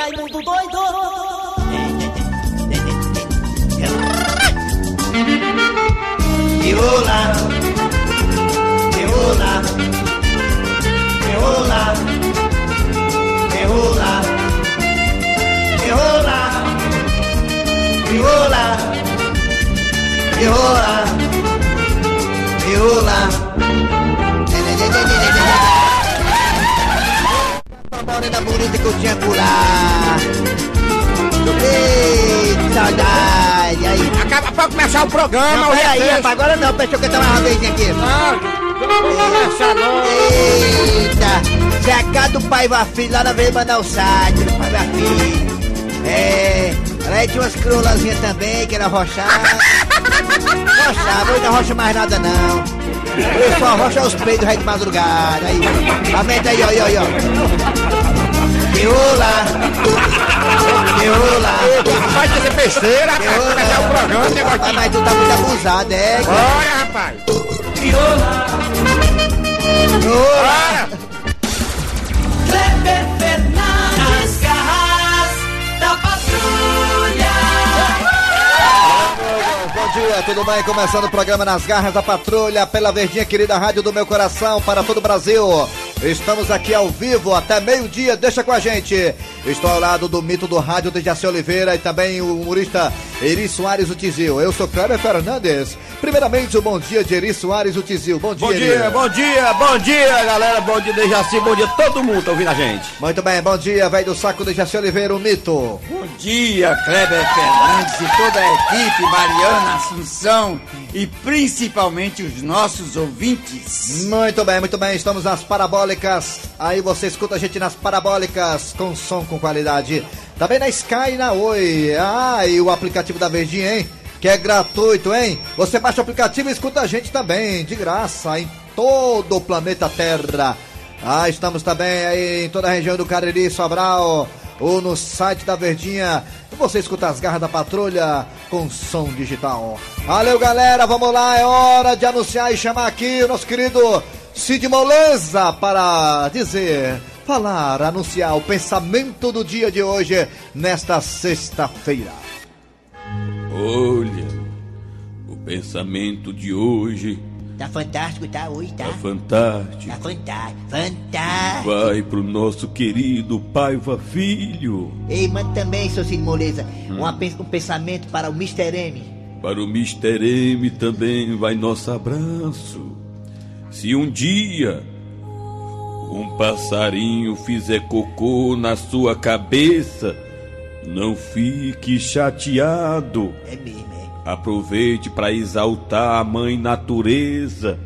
Rai mừng tụi tôi thôi Viola Viola Viola Viola Viola Viola Viola morena bonita que eu tinha por lá. Ei, saudade. Aí. Acaba pra começar o programa, Não, peraí, rapaz, agora não, pensou que eu tava uma vez aqui. Não, não. Eita, Zé Cá do Paiva Filho, lá na Vila Manaus Sátiro, do Paiva Filho. É, lá tinha umas criolazinhas também, que era rochada. Rochava, hoje não rocha mais nada não. Eu só rocha os peitos do rei de madrugada. Aí, aumenta aí, ó, ó, ó. Viola, viola. Rapaz, fazer besteira, rapaz. Começar o programa, negócio Rapaz, de... mas tu tá muito abusado, é? Bora, rapaz. Viola. Bora. Kleber Fernandes, garras da patrulha! Bom dia, tudo bem? Começando o programa Nas Garras da Patrulha, pela Verdinha Querida Rádio do Meu Coração, para todo o Brasil. Estamos aqui ao vivo até meio-dia, deixa com a gente. Estou ao lado do mito do rádio de Jaci Oliveira e também o humorista Eri Soares o Tizil. Eu sou Kleber Fernandes. Primeiramente, o bom dia de Eri Soares o Tizil. Bom dia, Bom Eri. dia, bom dia, bom dia, galera. Bom dia, Dejaci. Bom dia, todo mundo tá ouvindo a gente. Muito bem, bom dia, velho do saco de Jaci Oliveira, o mito. Bom dia, Kleber Fernandes e toda a equipe, Mariana Assunção e principalmente os nossos ouvintes. Muito bem, muito bem, estamos nas parabólicas. Aí você escuta a gente nas parabólicas com som com qualidade. Também na Sky e na Oi. Ah, e o aplicativo da Verdinha, hein? Que é gratuito, hein? Você baixa o aplicativo e escuta a gente também, de graça, em todo o planeta Terra. Ah, estamos também aí em toda a região do Cariri, Sobral, ou no site da Verdinha. Você escuta as garras da patrulha com som digital. Valeu, galera, vamos lá, é hora de anunciar e chamar aqui o nosso querido Cid Moleza para dizer, falar, anunciar o pensamento do dia de hoje, nesta sexta-feira. Olha, o pensamento de hoje Tá fantástico, tá? Oi, tá? é fantástico. Tá fantástico, fantástico. Vai pro nosso querido Paiva Filho, Ei, manda também, seu Cid Moleza, pen- um pensamento para o Mr. M. para o Mr. M também vai nosso abraço. Se um dia um passarinho fizer cocô na sua cabeça, não fique chateado. É mesmo, é. Aproveite para exaltar a mãe natureza.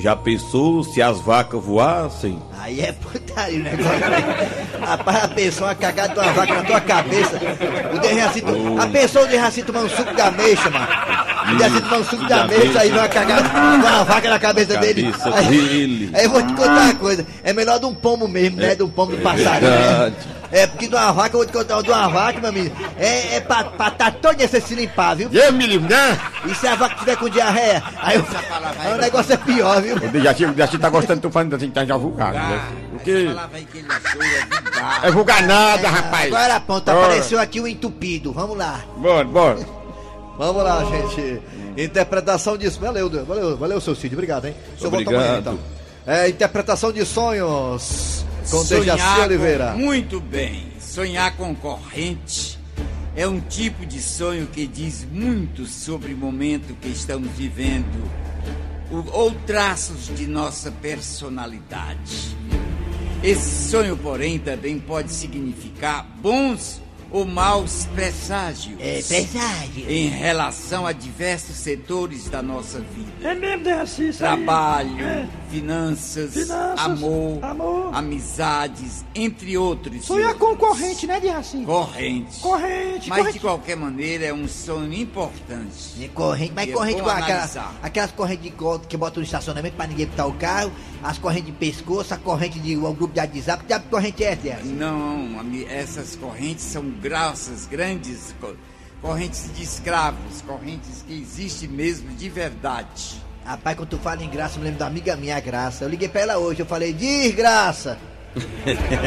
Já pensou se as vacas voassem? Aí é putaria o negócio. Rapaz, a pessoa cagada de uma vaca na tua cabeça. O Derraci, a pessoa o Derraci tomando suco de ameixa, mano. O Derraci tomando suco de ameixa, aí vai uma cagada de uma vaca na cabeça dele. Aí, dele. aí eu vou te contar uma coisa. É melhor de um pombo mesmo, né? De um pombo do passarinho. né? É, porque de uma vaca, eu vou te contar, de uma vaca, meu amigo, é, é pra, pra tá todo dia você se limpar, viu? Deus me livre, né? E se a vaca tiver com diarreia, aí, o- aí o negócio é pior, viu? O Dejaci, o Dejaci tá gostando, tô falando assim, tá já vulgar, né? Porque é vulgar. é vulgar nada, rapaz. Agora a ponta apareceu aqui o entupido. Vamos lá. Bora, bora. Vamos lá, gente. Interpretação disso. Valeu, valeu, valeu, seu Cid. Obrigado, hein? O senhor volta amanhã, Obrigado. então. É, interpretação de sonhos com Dejaci Sonhar Oliveira. com- muito bem. Sonhar com corrente é um tipo de sonho que diz muito sobre o momento que estamos vivendo o- ou traços de nossa personalidade. Esse sonho, porém, também pode significar bons ou maus presságios É presságio. em relação a diversos setores da nossa vida. É mesmo, Dejaci, isso aí. Trabalho, É. finanças, Finanças, amor, amor. amizades, entre outros. Sonhar e com outros. corrente, né, Dejaci? Corrente. Corrente, Mas corrente. de qualquer maneira é um sonho importante. É corrente, mas É corrente bom igual aquelas, correntes de que botam no estacionamento pra ninguém botar o carro, as correntes de pescoço, a corrente de um grupo de WhatsApp, que corrente é essa? Não, ami- essas correntes são graças, grandes co- correntes de escravos, correntes que existem mesmo de verdade. Rapaz, quando tu fala em graça, eu me lembro da amiga minha, a Graça. Eu liguei pra ela hoje, eu falei, desgraça!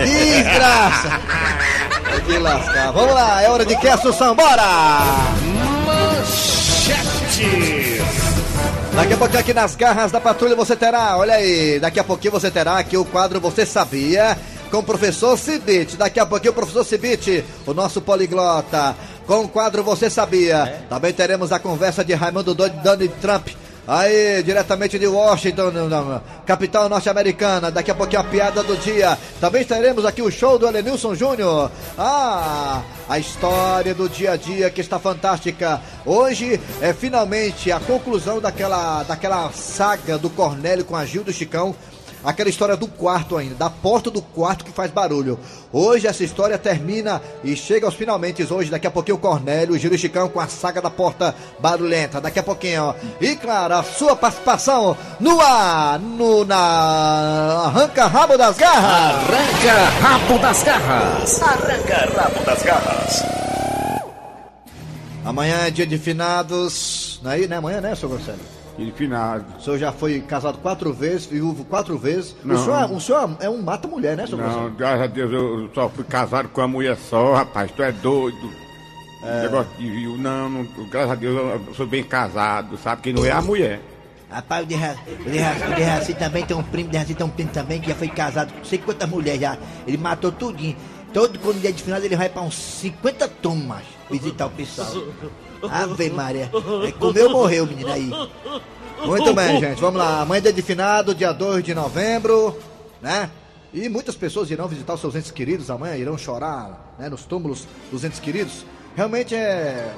Desgraça! De lascar. Vamos lá, é hora de que, Assunção? Bora! Daqui a pouquinho aqui nas garras da patrulha você terá, olha aí, daqui a pouquinho você terá aqui o quadro Você Sabia com o professor Cibite. Daqui a pouquinho o professor Cibite, o nosso poliglota, com o quadro Você Sabia. Também teremos a conversa de Raimundo Doido Donald Trump. Aí, diretamente de Washington, capital norte-americana. Daqui a pouquinho a piada do dia. Também teremos aqui o show do Elenilson Júnior. Ah, a história do dia a dia que está fantástica. Hoje é finalmente a conclusão daquela, daquela saga do Cornélio com a Gil do Chicão. Aquela história do quarto ainda, da porta do quarto que faz barulho. Hoje essa história termina e chega aos finalmente hoje. Daqui a pouquinho o Cornélio, o Giro Chicão com a saga da porta barulhenta. Daqui a pouquinho, ó. E claro, a sua participação no ar, no, na Arranca Rabo das Garras. Arranca rabo das garras. Amanhã é dia de finados. Não é aí, né? Amanhã, né, seu Grosselio? Ele finado. O senhor já foi casado quatro vezes, viúvo quatro vezes. O Não. senhor, o senhor é um mata-mulher, né, seu Não, Grosselio? graças a Deus eu só fui casado com uma mulher só, rapaz. Tu é doido. Negócio de viu. Não, não, graças a Deus eu sou bem casado, sabe? Quem não é a mulher. Rapaz, o o Derraci, o Derraci também tem um primo, o Derraci tem um primo também que já foi casado com não sei quantas mulheres já. Ele matou tudinho. Todo quando dia de final ele vai pra uns 50 tomas visitar o pessoal. Ave Maria. É, comeu morreu, menino aí. Muito bem, gente. Vamos lá. Amanhã é dia de finado, dia 2 de novembro, né? E muitas pessoas irão visitar os seus entes queridos amanhã, irão chorar né, nos túmulos dos entes queridos. Realmente é.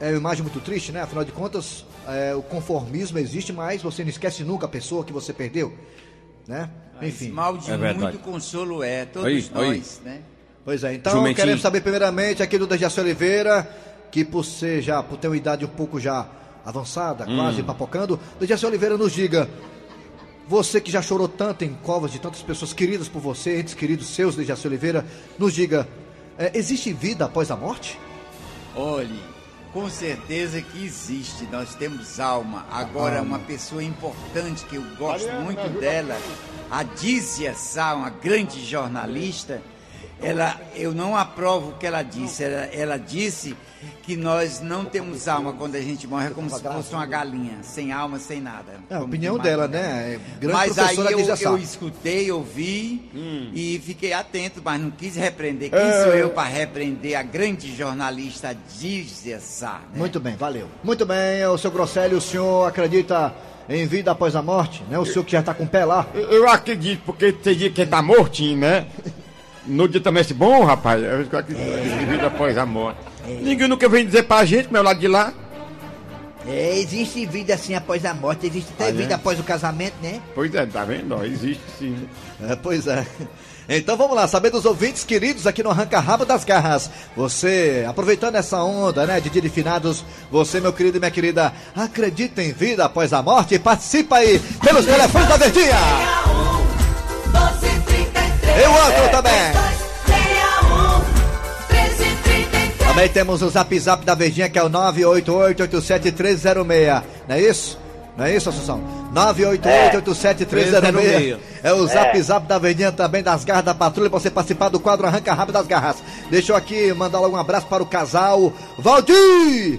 É uma imagem muito triste, né? Afinal de contas, é, o conformismo existe, mas você não esquece nunca a pessoa que você perdeu, né? Enfim. Mal de É muito consolo é, todos Aí, aí. nós, né? Pois é, então Jumentinho. queremos saber primeiramente aqui do Dejaci Oliveira, que por ser já, por ter uma idade um pouco já avançada, quase papocando, Dejaci Oliveira nos diga, você que já chorou tanto em covas de tantas pessoas queridas por você, entes queridos seus, Dejaci Oliveira, nos diga, é, existe vida após a morte? Olhe, com certeza que existe, nós temos alma. Agora, uma pessoa importante que eu gosto muito dela, a Dízia Sá, uma grande jornalista, ela, eu não aprovo o que ela disse. Ela, ela disse que nós não temos alma quando a gente morre, é como se fosse uma galinha, sem alma, sem nada. É a opinião de dela, máquina. né? É grande Mas aí eu, eu escutei, ouvi e fiquei atento, mas não quis repreender. Quem sou eu para repreender a grande jornalista Dízia Sá? né? Muito bem, valeu. Muito bem, o seu Grosselio, o senhor acredita em vida após a morte? Né? O senhor que já está com o pé lá? Eu, eu acredito, porque tem dia que ele tá mortinho, né? No dia também esse bom, rapaz. Eu acredito em vida após a morte. Ninguém nunca vem dizer pra gente, meu lado de lá. É, existe vida assim após a morte, existe até Ah, vida é? após o casamento, né? Pois é, tá vendo? Ó, Existe sim. É, pois é. Então vamos lá, saber dos ouvintes queridos aqui no Arranca Rabo das Garras. Você, aproveitando essa onda, né, de dia de finados, você, meu querido e minha querida, acredita em vida após a morte? Participa aí pelos telefones da Verdinha! 1233 E o outro também! Também temos o zap zap da Verdinha, que é o 988-87306. Não é isso? Não é isso, Assunção? 988-87306. É o zap zap da Verdinha também, das garras da patrulha, pra você participar do quadro Arranca Rápido das Garras. Deixa eu aqui mandar logo um abraço para o casal Valdir!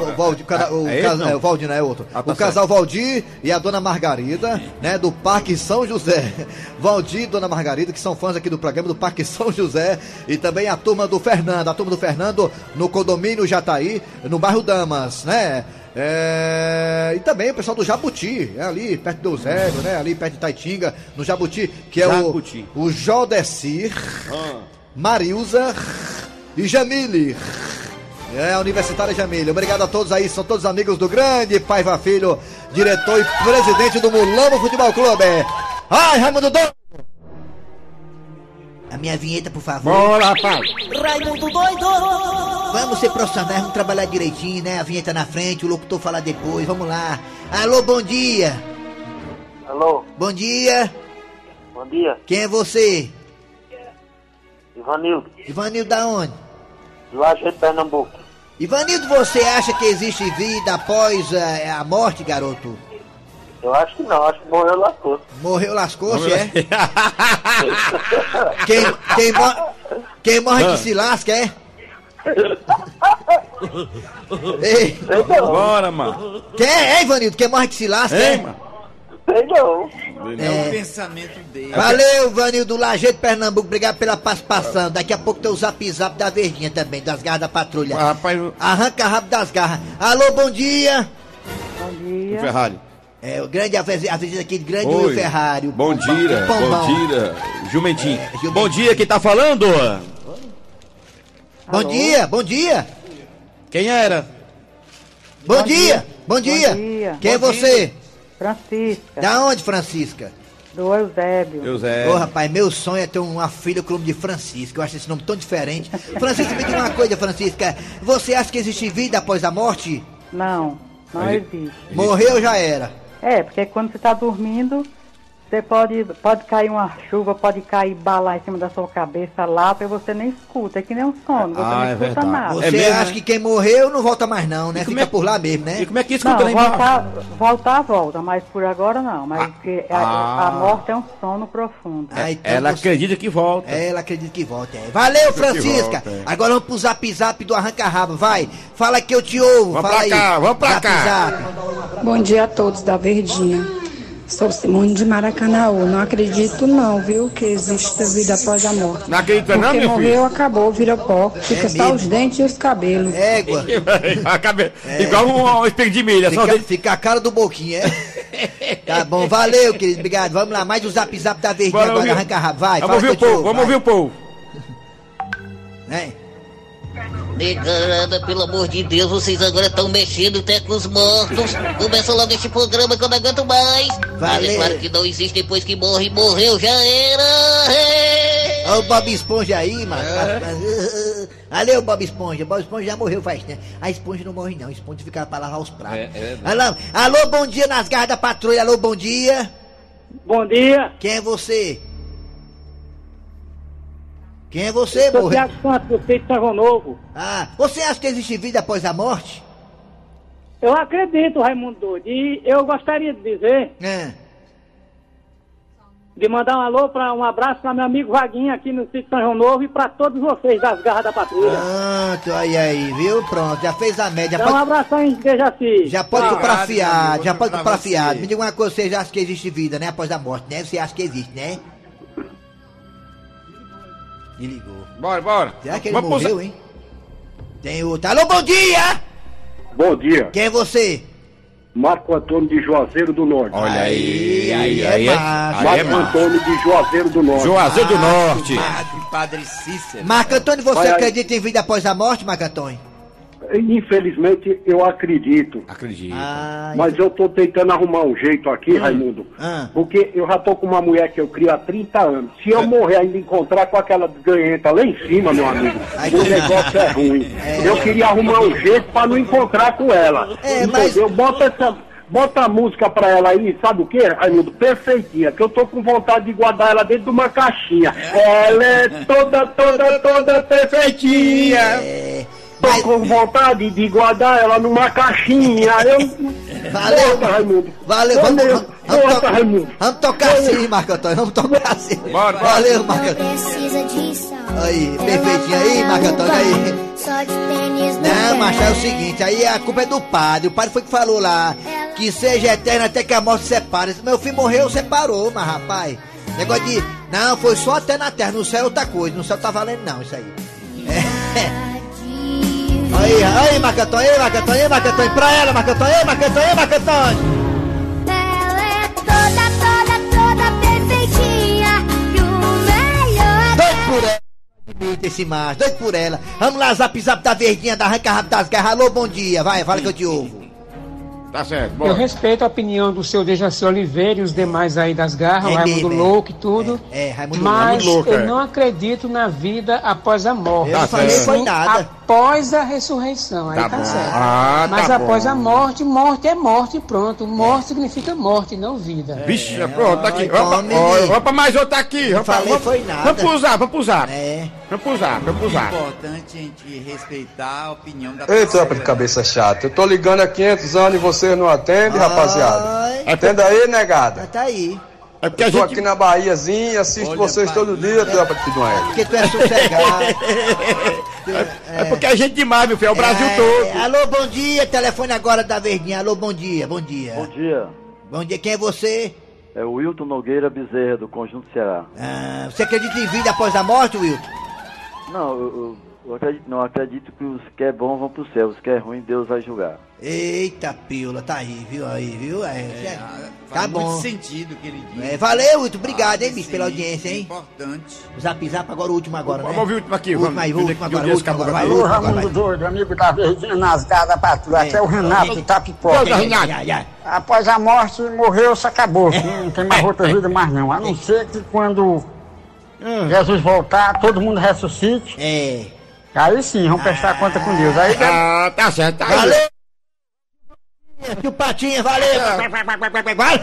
o, Valdir, o, o, é esse, casa- não? é, o Valdir, não é outro. Ah, tá o casal Valdir e a dona Margarida, né, do Parque São José. Valdir e dona Margarida, que são fãs aqui do programa do Parque São José. E também a turma do Fernando, a turma do Fernando no condomínio Jataí, no bairro Damas, né? É, e também o pessoal do Jabuti, é ali perto do Eusébio, né? Ali perto de Taitinga, no Jabuti, que é Jabuti. o, o Jodecir, Marilza e Jamile. É, Universitária Jamília. Obrigado a todos aí, são todos amigos do grande Paiva Filho, diretor e presidente do Mulamo Futebol Clube. Ai, Raimundo Doido! A minha vinheta, por favor. Bora, rapaz. Raimundo doido Vamos ser profissionais, vamos trabalhar direitinho, né? A vinheta na frente, o locutor falar depois, vamos lá. Alô, bom dia. Alô, Bom dia. bom dia. Quem é você? Ivanildo, Ivanildo da onde? do Lajeado, Pernambuco. Ivanildo, você acha que existe vida após eh, a morte, garoto? Eu acho que não, acho que morreu lascou. Morreu lascou-se, é? Quem, quem, mo- Quem morre Ah. que se lasca, é? Ei, Bora, mano. quem é, hein, Vanildo? Quem morre que se lasca, Ei, é? mano. Sei não. É o pensamento dele. Valeu, Vanildo Lajeito Pernambuco. Obrigado pela participação. Daqui a pouco tem o zap zap da Verdinha também, das garras da patrulha. Ah, Rapaz, o Arranca rápido das garras. Alô, bom dia. Bom dia. Ferrari. É, o grande, a visi- a visita aqui de grande Oi. Will Ferrari. o Bom dia, bom dia. Jumentinho. É, Jumentinho. Bom dia, quem tá falando? Bom dia, bom dia. Quem era? Bom, Bom dia, dia. bom dia. Bom dia. Quem é Bom você? Francisca, Da onde, Francisca? do Eusébio. José. Ô, rapaz, meu sonho é ter uma filha com o nome de Francisca. Eu acho esse nome tão diferente. Francisca, me diga uma coisa, Francisca. Você acha que existe vida após a morte? Não, não existe. Morreu já era. É, porque quando você está dormindo, você pode, pode cair uma chuva, pode cair bala em cima da sua cabeça, lata, e você nem escuta. É que nem um sono, você Ah, não é escuta verdade. nada. Você É mesmo, acha né? que quem morreu não volta mais não, né? E como Fica é- por lá mesmo, né? E como é que Não, escuta lá embaixo? voltar, voltar, volta, mas por agora não. Mas porque a, ah. a morte é um sono profundo. Ah, então Ela você- acredita que volta. Ela acredita que volta. É. Valeu, Francisca. volta, é. Agora vamos pro zap zap do arranca rabo. Vai, fala que eu te ouvo. Vamos fala pra aí. cá, vamos pra Zap, cá. zap. Bom dia a todos da Verdinha. Sou Simone de Maracanãú. Não acredito não, viu, que existe vida após a morte. Não acredita não, Porque meu morreu, filho? acabou, vira pó. Fica só mesmo? os dentes e os cabelos. Égua. A cabe- Igual um, um espelho de milha. Só Fica, tem... fica a cara do Boquinha, é? Tá bom, valeu, querido. Obrigado. Vamos lá, mais o zap zap da verdinha Bora agora. Arranca rabo. Vai, Vamos ouvir o povo, vamos ouvir o povo. Né? Negada, pelo amor de Deus, vocês agora estão mexendo até com os mortos. Começa logo este programa que eu não aguento mais. Mas Valeu. é claro que não existe depois que morre, morreu, já era. Hey! Olha o Bob Esponja aí, mano. Valeu, Bob Esponja. Bob Esponja já morreu faz tempo. A esponja não morre, não. A esponja fica pra lavar os pratos. É, é, alô, alô, bom dia nas garras da patrulha. Alô, bom dia. Bom dia. Quem é você? Quem é você, Sou? Tiago Santos, do Feito São João Novo. Ah, você acha que existe vida após a morte? Eu acredito, Raimundo. E eu gostaria de dizer, É. de mandar um alô, pra, um abraço para meu amigo Vaguinho aqui no Sítio São João Novo e para todos vocês das garras da patrulha. Pronto, aí aí, viu? Pronto, já fez a média. Dá um Pode, abração em Dejaci. já pode comprar fiado, já pode Pra comprar fiado. Me diga uma coisa, você já acha que existe vida, né? Após a morte, né? Você acha que existe, né? Me ligou. Bora, bora. Será que ele Vamos morreu, hein? Tem outro. Alô, bom dia! Bom dia, Quem é você? Marco Antônio de Juazeiro do Norte. Olha aí, aí é aí é, massa. aí é Marco massa. Antônio de Juazeiro do Norte. Juazeiro do Norte. Padre, Padre Cícero. Marco Antônio, você Vai aí. acredita em vida após a morte, Marco Antônio? Infelizmente, eu acredito. Acredito. Ah, Mas eu tô tentando arrumar um jeito aqui, Raimundo. ah. Porque eu já tô com uma mulher que eu crio há 30 anos. Se eu morrer ainda encontrar com aquela desganhenta lá em cima, meu amigo, Ai, o negócio é ruim. Eu queria arrumar um jeito pra não encontrar com ela. É, mas- Entendeu? Bota essa. Bota a música pra ela aí, sabe o que, Raimundo? Perfeitinha, que eu tô com vontade de guardar ela dentro de uma caixinha. Ela é toda, toda, toda perfeitinha. É. Tô Mas- com vontade de guardar ela numa caixinha. Eu... Valeu, Bota, Raimundo. Valeu, vamos, Valeu. vamos, vamos, to- Raimundo. vamos tocar assim, Marco Antônio, vamos tocar assim. Bora. Valeu, Marco Antônio. Precisa de sal. Aí, perfeitinho aí, Marco Antônio, aí. Só de tênis no Não, mas é o seguinte, aí a culpa é do padre. O padre foi que falou lá que seja eterno até que a morte separe. Meu filho morreu, separou, mas rapaz. Negócio de. Não, foi só até na terra, no céu é outra coisa. No céu tá valendo não, isso aí. É. Aí, aí, Marco Antônio, aí, Marco Antônio, aí, Marco Antônio, pra ela, Marco Antônio, aí, Marco Antônio, aí, Marco Antônio. Ela é toda, toda, toda perfeitinha. E o melhor Doido por ela. Admita esse macho, doido por ela. Vamos lá, zap zap da verdinha, da arranca rápido das garras. Alô, bom dia, vai, fala que eu te ouvo. Tá certo, Eu bora. respeito a opinião do seu Dejaci Oliveira e os demais aí das garras, É o Raimundo mesmo, é. Louco e tudo. É, é, Raimundo mas Raimundo Louco, eu é. não acredito na vida após a morte. Eu não Tá falei certo. foi nada. Após a ressurreição, aí Tá tá, certo. Ah, Mas tá após bom. a morte, morte é morte, pronto. Morte significa morte, não vida. Vixe, pronto, tá aqui. vamos pra mais outra aqui. Vamos pra- falei vamos- foi nada. Vamos pro usar, vamos pro usar. É. Vamos pro usar, vamos pro É importante a gente respeitar a opinião da Ei, pessoa. tropa de cabeça chata, eu tô ligando há 500 anos e vocês não rapaziada. Ai, Atenda aí, negada. tá aí. É porque a Tô gente. aqui na Bahiazinha, assisto Olha, vocês pai. todo dia, tu é pra. Porque tu é sossegado. É porque a gente demais, meu filho, é o Brasil É, todo. Alô, bom dia. Telefone agora da Verdinha. Alô, bom dia, bom dia. Bom dia. Bom dia, quem é você? É o Wilton Nogueira Bezerra, do Conjunto Ceará. Ah, você acredita em vida após a morte, Wilton? Não, eu, eu- eu acredito, não acredito que os que é bom vão pro céu, os que é ruim Deus vai julgar. Eita, pílula, tá aí, viu? Aí, viu? É, é, tá Faz bom. muito sentido o que ele diz. É, valeu, Wilton. Obrigado, hein, Faz bicho, pela audiência, hein? Importante. Zap Zap, agora o último agora, né? Vamos ouvir o último aqui, O último vamos. aí, o último agora, o último agora. Vai, o Alô, vai. Doido, amigo da Verdinha Nasgada da Patrulha. Aqui é o Renato. Ai, ai. Após a morte, morreu, se acabou. Não tem mais outra vida mais não. A não ser que quando Jesus voltar, todo mundo ressuscite. É. Aí sim, vamos prestar conta com Deus. Aí Ah, tá certo, tá aí. Valeu! Tio Patinha, valeu! Vai, vai, vai.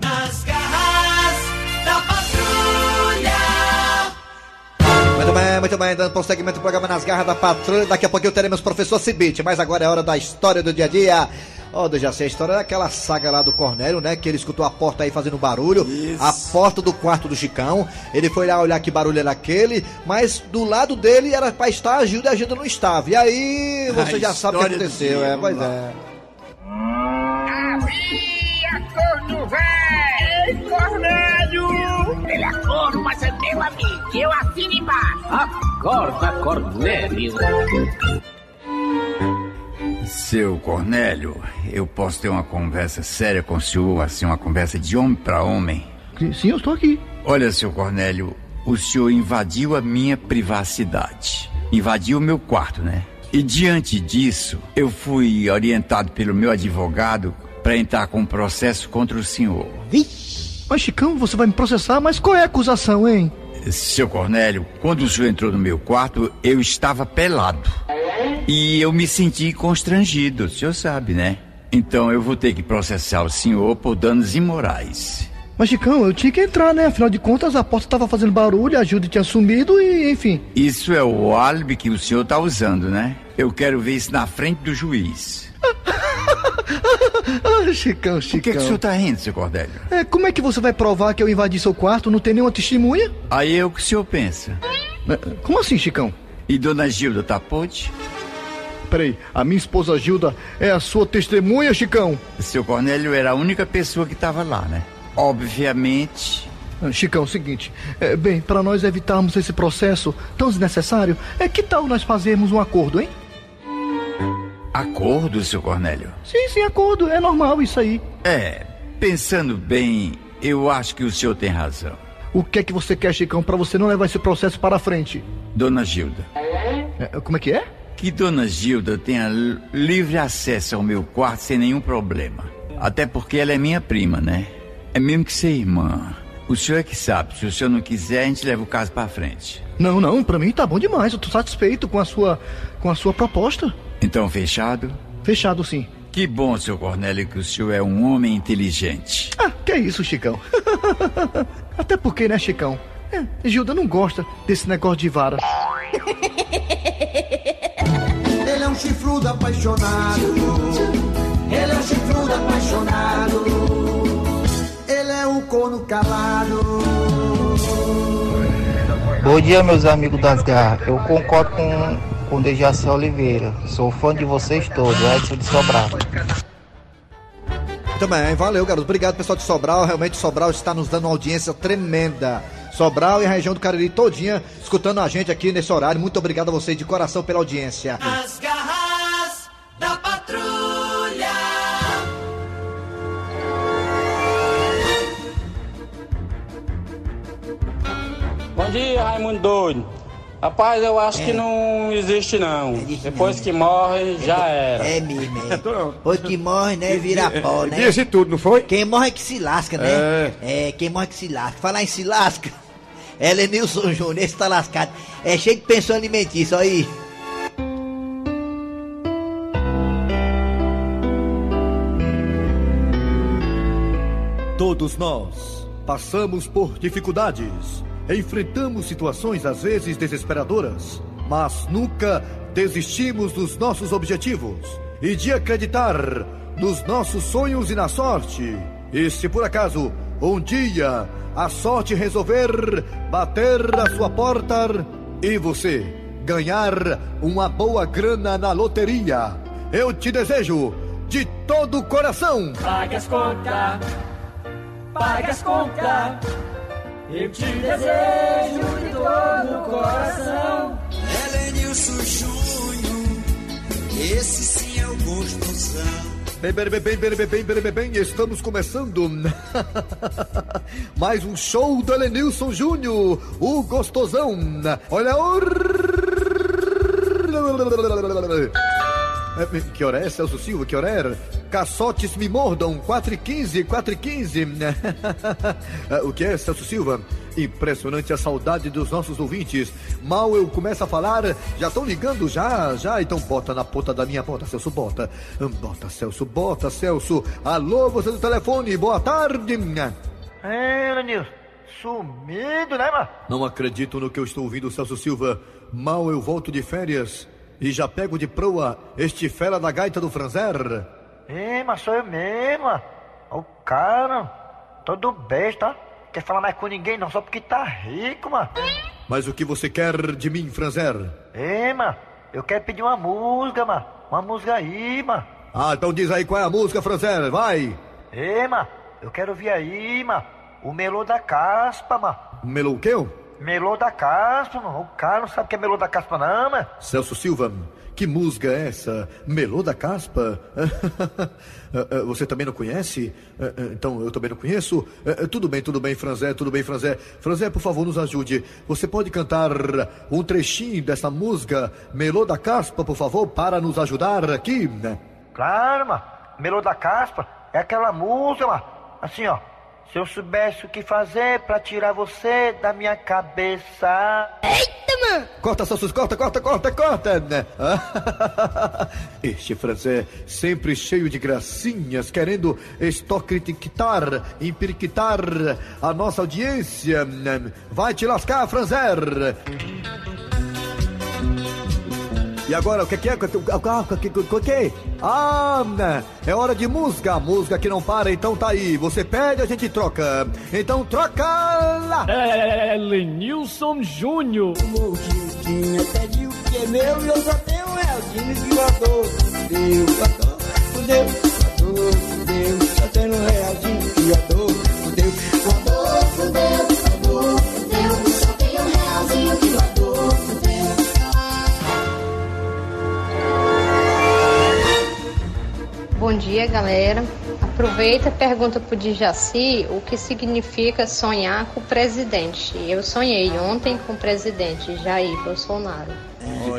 Nas garras da patrulha. Muito bem, muito bem, dando prosseguimento ao programa Nas Garras da Patrulha. Daqui a pouquinho teremos professor Cibite, mas agora é hora da história do dia a dia. Ó, oh, já sei, a história daquela saga lá do Cornélio, né? Que ele escutou a porta aí fazendo barulho. A porta do quarto do Chicão. Ele foi lá olhar que barulho era aquele, mas do lado dele era pra estar a Gilda e a Gilda não estava. E aí, você A já sabe o que aconteceu, dia, é, pois lá. é. Havia corno velho! Ei, Cornélio! Ele é corno, mas é meu amigo. Eu assino embaixo. Acorda, Cornélio. Seu Cornélio, eu posso ter uma conversa séria com o senhor, assim, uma conversa de homem para homem? Sim, eu estou aqui. Olha, seu Cornélio, o senhor invadiu a minha privacidade. Invadiu o meu quarto, né? E diante disso, eu fui orientado pelo meu advogado para entrar com um processo contra o senhor. Mas, Chicão, você vai me processar? Mas qual é a acusação, hein? Seu Cornélio, quando o senhor entrou no meu quarto, eu estava pelado. E eu me senti constrangido, o senhor sabe, né? Então eu vou ter que processar o senhor por danos imorais. Mas, Chicão, eu tinha que entrar, né? Afinal de contas, a porta estava fazendo barulho, a Gilda tinha sumido e, enfim. Isso é o álibi que o senhor está usando, né? Eu quero ver isso na frente do juiz. Ah, Chicão, O que, que o Chicão. senhor está rindo, seu Cordélio? É, como é que você vai provar que eu invadi seu quarto? Não tem nenhuma testemunha? Aí é o que o senhor pensa. É, Como assim, Chicão? E dona Gilda tá pode? Peraí, a minha esposa Gilda é a sua testemunha, Chicão? Seu Cornélio era a única pessoa que estava lá, né? Obviamente. Ah, Chicão, é o seguinte, é, bem, para nós evitarmos esse processo tão desnecessário, é que tal nós fazermos um acordo, hein? Acordo, seu Cornélio? Sim, sim, acordo, é normal isso aí. É, pensando bem, eu acho que o senhor tem razão. O que é que você quer, Chicão, para você não levar esse processo para frente? Dona Gilda. É, como é que é? Que Dona Gilda tenha livre acesso ao meu quarto sem nenhum problema. Até porque ela é minha prima, né? É mesmo que ser irmã. O senhor é que sabe. Se o senhor não quiser, a gente leva o caso pra frente. Não, não, pra mim tá bom demais, eu tô satisfeito com a sua, com a sua proposta. Então, fechado? Fechado, sim. Que bom, seu Cornélio, que o senhor é um homem inteligente. Ah, que é isso, Chicão? Até porque, né, Chicão? É, Gilda não gosta desse negócio de vara. Ele é um chifrudo apaixonado. Ele é um chifrudo apaixonado. Ele é um corno calado. Bom dia, meus amigos das garras. Eu concordo com, com o Dejaci Oliveira. Sou fã de vocês todos, Edson de Sobral. Também, valeu, garoto. Obrigado, pessoal de Sobral. Realmente, Sobral está nos dando uma audiência tremenda. Sobral e a região do Cariri todinha escutando a gente aqui nesse horário. Muito obrigado a vocês de coração pela audiência. As dia, Raimundo Doido. Rapaz, eu acho que não existe não. Depois que morre, já era. É mesmo, é. Depois que morre, né, vira pó, né? Disse tudo, não foi? Quem morre é que se lasca, né? É. quem morre é que se lasca. Falar em se lasca, Elenilson Júnior, esse tá lascado. É cheio de pensão alimentícia, olha aí. Todos nós passamos por dificuldades, enfrentamos situações às vezes desesperadoras, mas nunca desistimos dos nossos objetivos e de acreditar nos nossos sonhos e na sorte. E se por acaso um dia a sorte resolver bater a sua porta e você ganhar uma boa grana na loteria, eu te desejo de todo o coração. Pague as contas, pague as contas. Eu te desejo de todo o coração. Helenilson Júnior, esse sim é o gostosão. Bem, bem, bem, bem, bem, bem, bem, bem, bem, estamos começando mais um show do Elenilson Júnior, o gostosão. Olha o... É, Que hora é, Celso Silva? Que hora é? Caçotes me mordam, 4 e 15, 4 e 15. o que é, Celso Silva? Impressionante a saudade dos nossos ouvintes. Mal eu começo a falar, já estão ligando já, já. Então bota na ponta da minha bota, Celso, bota. Bota, Celso, bota, Celso. Alô, você do telefone, boa tarde. É, Lenilson, sumido, né, mano? Não acredito no que eu estou ouvindo, Celso Silva. Mal eu volto de férias e já pego de proa este fera da gaita do Franzer. Ei, mas sou eu mesmo. O cara, todo besta, quer falar mais com ninguém não, só porque tá rico, mano. Mas o que você quer de mim, Franzer? Ei, mano, eu quero pedir uma música, mano. Uma música aí, mano. Ah, então diz aí qual é a música, Franzer, vai. Ei, mano, eu quero ouvir aí, mano. O melô da caspa, mano. Melô o quê? Melô da caspa, mano. O cara não sabe o que é melô da caspa, não, mano. Celso Silva, que música é essa? Melô da Caspa? Você também não conhece? Então eu também não conheço? Tudo bem, tudo bem, Franzé, tudo bem, Franzé. Franzé, por favor, nos ajude. Você pode cantar um trechinho dessa música, Melô da Caspa, por favor, para nos ajudar aqui? Claro, mano. Melô da caspa é aquela música, mano. Assim, ó. Se eu soubesse o que fazer pra tirar você da minha cabeça. Eita, mano! Corta, Celso, corta, corta, corta, corta! Este francês sempre cheio de gracinhas, querendo estocriticar, empiriquitar a nossa audiência. Vai te lascar, Franzer! E agora, o que que é? O que, o que, o que? Ah, é hora de música. Música que não para, então tá aí. Você pede, a gente troca. Então troca lá! É, Lenilson Júnior. Tinha pediu que é meu e eu só tenho um realzinho que eu adoro. Deus, adoro, Deus, adoro, Deus, só tenho um realzinho Bom dia, galera. Aproveita e pergunta pro Dijaci o que significa sonhar com o presidente. Eu sonhei ontem com o presidente Jair Bolsonaro.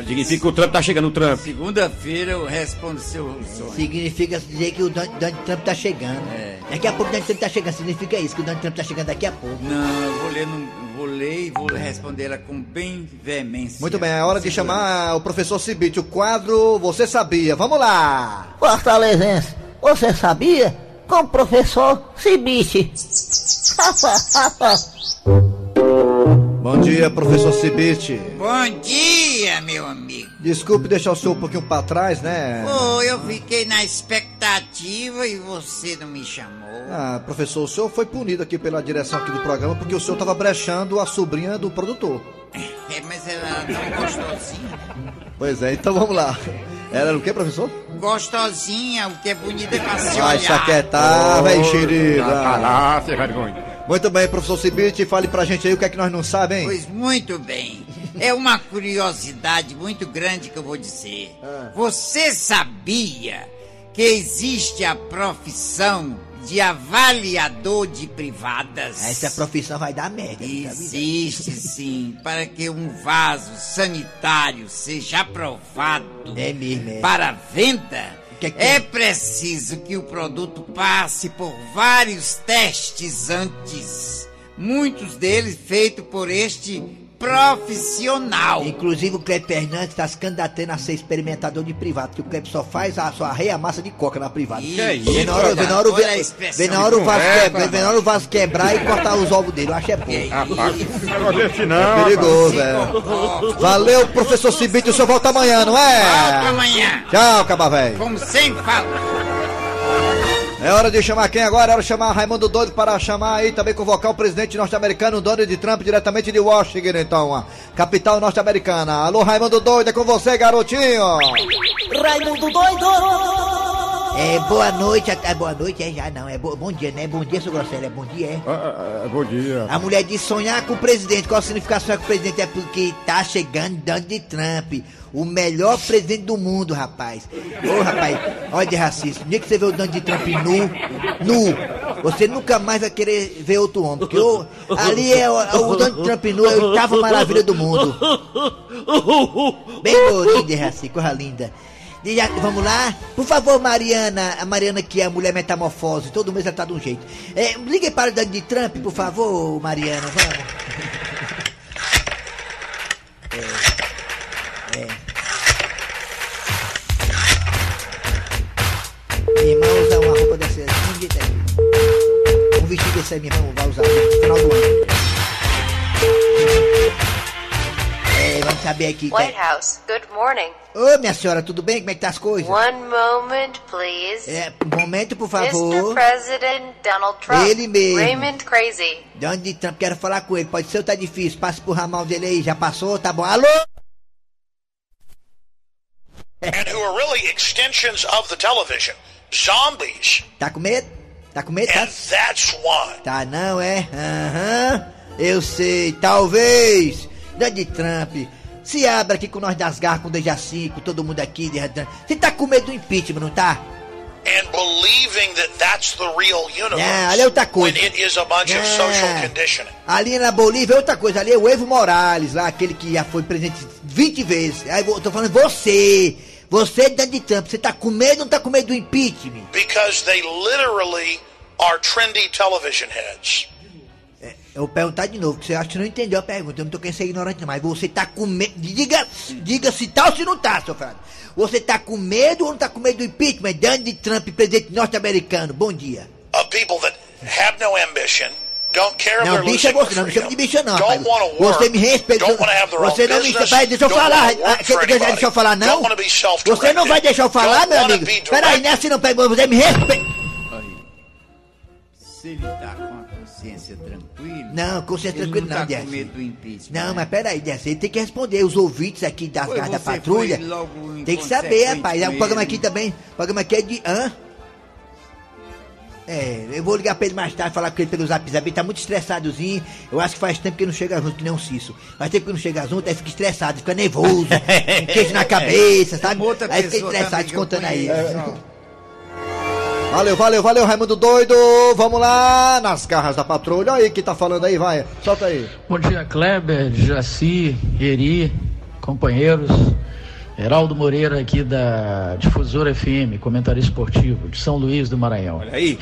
Significa que o Trump tá chegando, o Trump. Segunda-feira eu respondo seu sonho. Significa dizer que o Don- Donald Trump tá chegando. Daqui a pouco o Donald Trump tá chegando. Significa isso, que o Donald Trump tá chegando daqui a pouco. Não, eu vou ler, não- vou ler e vou responder ela com bem veemência. Muito bem, é hora de chamar o professor Cibite, o quadro Você Sabia. Vamos lá! Fortalezense, você sabia? Com o professor Cibite. Bom dia, professor Cibite. Bom dia, meu amigo. Desculpe deixar o senhor um pouquinho pra trás, né? Pô, eu fiquei na expectativa e você não me chamou. Ah, professor, o senhor foi punido aqui pela direção aqui do programa porque o senhor tava brechando a sobrinha do produtor. É, mas ela não gostosinha. Pois é, então vamos lá. Era o que, professor? Gostosinha, o que é bonito é pra se Vai olhar. chaquetar, velho xerida. Tá lá, sem vergonha. Muito bem, professor Cibite, fale pra gente aí o que é que nós não sabemos, hein? Pois muito bem. É uma curiosidade muito grande que eu vou dizer. Você sabia que existe a profissão de avaliador de privadas? Essa profissão vai dar merda. Existe sim, para que um vaso sanitário seja aprovado É mesmo, é. para venda, Que que é é? preciso que o produto passe por vários testes antes, muitos deles feitos por este profissional. Inclusive o Cleber Fernandes está se candidatando a ser experimentador de privado, que o Cleber só faz a sua reia massa de coca na privada. Que é isso, Vem na hora, vem na hora, o- olha a expressão vem na hora o vaso correta, quebrar, vem na hora o vaso quebrar e cortar os ovos dele. Eu acho é bom. Rapaz, não É perigoso, é. Valeu, professor Cibite, o senhor volta amanhã, não é? Volta amanhã. Tchau, caba velho. Como sempre falo. É hora de chamar quem agora? É hora de chamar Raimundo Doido para chamar aí também convocar o presidente norte-americano Donald Trump diretamente de Washington, então, capital norte-americana. Alô, Raimundo Doido, é com você, garotinho. Raimundo doido! É, boa noite, é boa noite, é já não, é bo- bom dia, né? Bom dia, seu Grosselho, é bom dia, é? Ah, ah, bom dia. A mulher diz sonhar com o presidente. Qual significa sonhar com o presidente? É porque tá chegando Donald Trump, o melhor presidente do mundo, rapaz. Ô, rapaz, olha de racismo. No dia que você vê o Donald Trump nu, nu, você nunca mais vai querer ver outro homem. Porque o- ali é o, o Donald Trump nu, é a oitava maravilha do mundo. Bem lourinho de racismo, coisa linda. E já- vamos lá? Por favor, Mariana, a Mariana que é a mulher metamorfose, todo mês ela tá de um jeito. É, ligue para o Donald Trump, por favor, Mariana, vamos. É, é. Minha irmã usa uma roupa dessa assim, jeito aí. Um vestido desse aí, minha irmã vai usar no final do ano. Saber aqui. White House, good morning. Ô, minha senhora, tudo bem? Como é que tá as coisas? One moment, please. É, um momento, por Mr. favor. President Donald Trump. Ele mesmo. Raymond Crazy. Donald Trump, quero falar com ele. Pode ser ou tá difícil? Passa pro ramal dele aí. Já passou? Tá bom. Alô? and who are really extensions of the television. Zombies. Tá com medo? Tá com medo? Tá, And that's why. tá não, é? Aham. Eu sei. Talvez. Donald Trump. Se abra aqui com nós das garras, com o Dejaci, com todo mundo aqui. de- Você tá com medo do impeachment, não tá? And believing that that's the real universe. É, ali é outra coisa. When it is a bunch of É. social conditioning. Ali na Bolívia é outra coisa, ali é o Evo Morales, lá, aquele que já foi presidente 20 vezes. Aí eu tô falando você, você Donald Trump, você tá com medo ou não tá com medo do impeachment? Because they literally are trendy television heads. Eu vou perguntar de novo, que você acha que não entendeu a pergunta, eu não tô querendo ser ignorante não, mas você tá com medo, diga, diga se tá ou se não tá, seu Fernando. Você tá com medo ou não tá com medo do impeachment? Donald Trump, presidente norte-americano, bom dia. Of people that have no ambition, don't care if Não, bicho é você, não me chama de bicho não, work, Você me respeita. Você não me Peraí, deixa eu falar. Ah, Deixa eu falar, não? Você não vai deixar eu falar, meu amigo? Peraí, não é assim não, peraí, você me respeita. Se ele tá Não, consciência ele tranquila não. não, tá com Dercy. medo do impeachment. Não, né? mas peraí, Dercy, ele tem que responder. Os ouvintes aqui das Foi da patrulha. Tem que saber, rapaz. É com um programa ele. aqui também. O programa aqui é de. Hã? É, eu vou ligar pra ele mais tarde, falar com ele pelo zap zap. Ele tá muito estressadozinho. Eu acho que faz tempo que ele não chega junto, que nem um Cisso. Faz tempo que não chega junto, aí fica estressado, fica nervoso, com queijo na cabeça, sabe? Outra aí fica pessoa estressado, eu descontando aí. conheço. Valeu, valeu, valeu, Raimundo Doido. Vamos lá, nas garras da patrulha. Olha aí quem tá falando aí, vai. Solta aí. Bom dia, Kleber, Jaci, Eri, companheiros. Heraldo Moreira aqui da Difusora FM, comentarista esportivo de São Luís do Maranhão. Olha aí.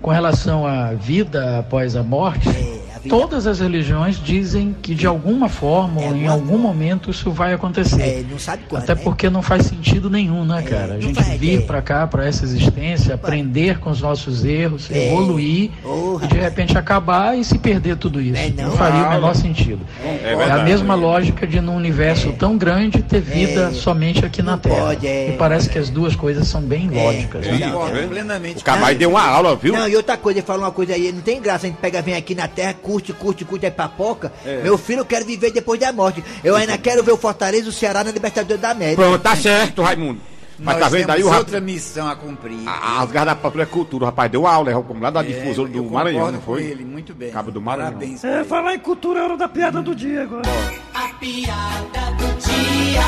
Com relação à vida após a morte, todas as religiões dizem que de alguma forma ou em algum momento isso vai acontecer. É, não sabe quando, Até né? porque não faz sentido nenhum, né, cara? A gente faz, vir é. pra cá, pra essa existência, aprender com os nossos erros, É. evoluir e de repente acabar e se perder tudo isso. não, não. faria o menor sentido. É É, a mesma lógica de num universo tão grande ter vida somente aqui na Terra. pode, é. E parece que as duas coisas são bem lógicas. né? Concordo plenamente. O Camai deu uma aula, viu? Não, e outra coisa, ele falou uma coisa aí, não tem graça, a gente pega, vem aqui na terra, curte, curte, curte, é papoca. É. Meu filho, eu quero viver depois da morte. Eu ainda quero ver o Fortaleza e o Ceará na Libertadores da América. Pronto, tá certo, Raimundo. Mas Nós tá vendo aí o outra missão a cumprir. As garras da patrulha é cultura, o rapaz deu aula, é como lá da difusora eu do Maranhão, não foi? ele, muito bem. Cabo do Maranhão. Parabéns. É, falar em cultura é hora da piada do dia agora. A piada do dia.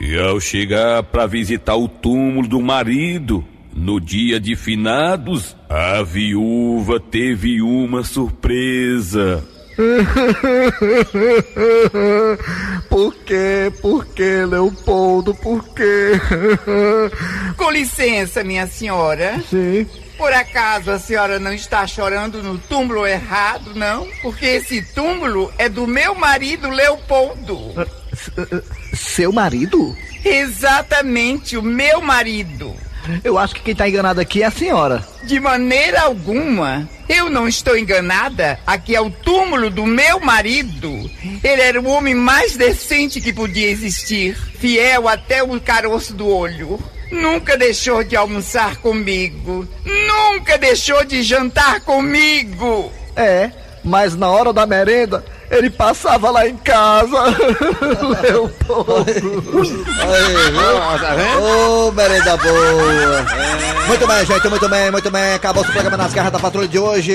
E ao chegar para visitar o túmulo do marido, no dia de finados, a viúva teve uma surpresa. Por quê? Por quê, Leopoldo? Por quê? Com licença, minha senhora. Sim. Por acaso a senhora não está chorando no túmulo errado, não? Porque esse túmulo é do meu marido Leopoldo. Seu marido? Exatamente, o meu marido. Eu acho que quem tá enganado aqui é a senhora. De maneira alguma. Eu não estou enganada. Aqui é o túmulo do meu marido. Ele era o homem mais decente que podia existir. Fiel até o caroço do olho. nunca deixou de almoçar comigo, nunca deixou de jantar comigo. É, mas na hora da merenda, ele passava lá em casa. Leopoldo. Ô, merenda boa. Muito bem, gente, muito bem, muito bem. Acabou o programa nas garras da patrulha de hoje.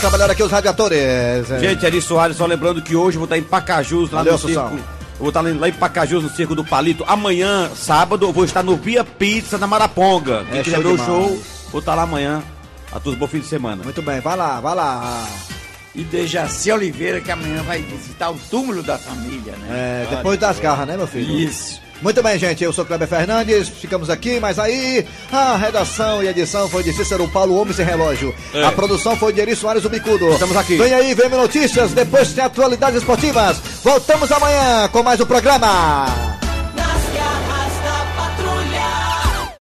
Trabalharam aqui os radiadores. Gente, Eri Soares, só lembrando que hoje eu vou estar em Pacajus, lá Valeu, no Assunção. circo. Eu vou estar lá em Pacajus, no Circo do Palito. Amanhã, sábado, eu vou estar no Via Pizza, na Maraponga. Quem É, quiser show ver o show, vou estar lá amanhã. A todos, bom fim de semana. Muito bem, vai lá, vai lá. E Dejaci Oliveira, que amanhã vai visitar o túmulo da família, né? É, depois das garras, né, meu filho? Isso. Muito bem, gente. Eu sou Kleber Fernandes. Ficamos aqui, mas aí a redação e edição foi de Cícero Paulo Homem Sem Relógio. É. A produção foi de Eri Soares o Bicudo. Estamos aqui. Vem aí, vem notícias. Depois tem atualidades esportivas. Voltamos amanhã com mais um programa.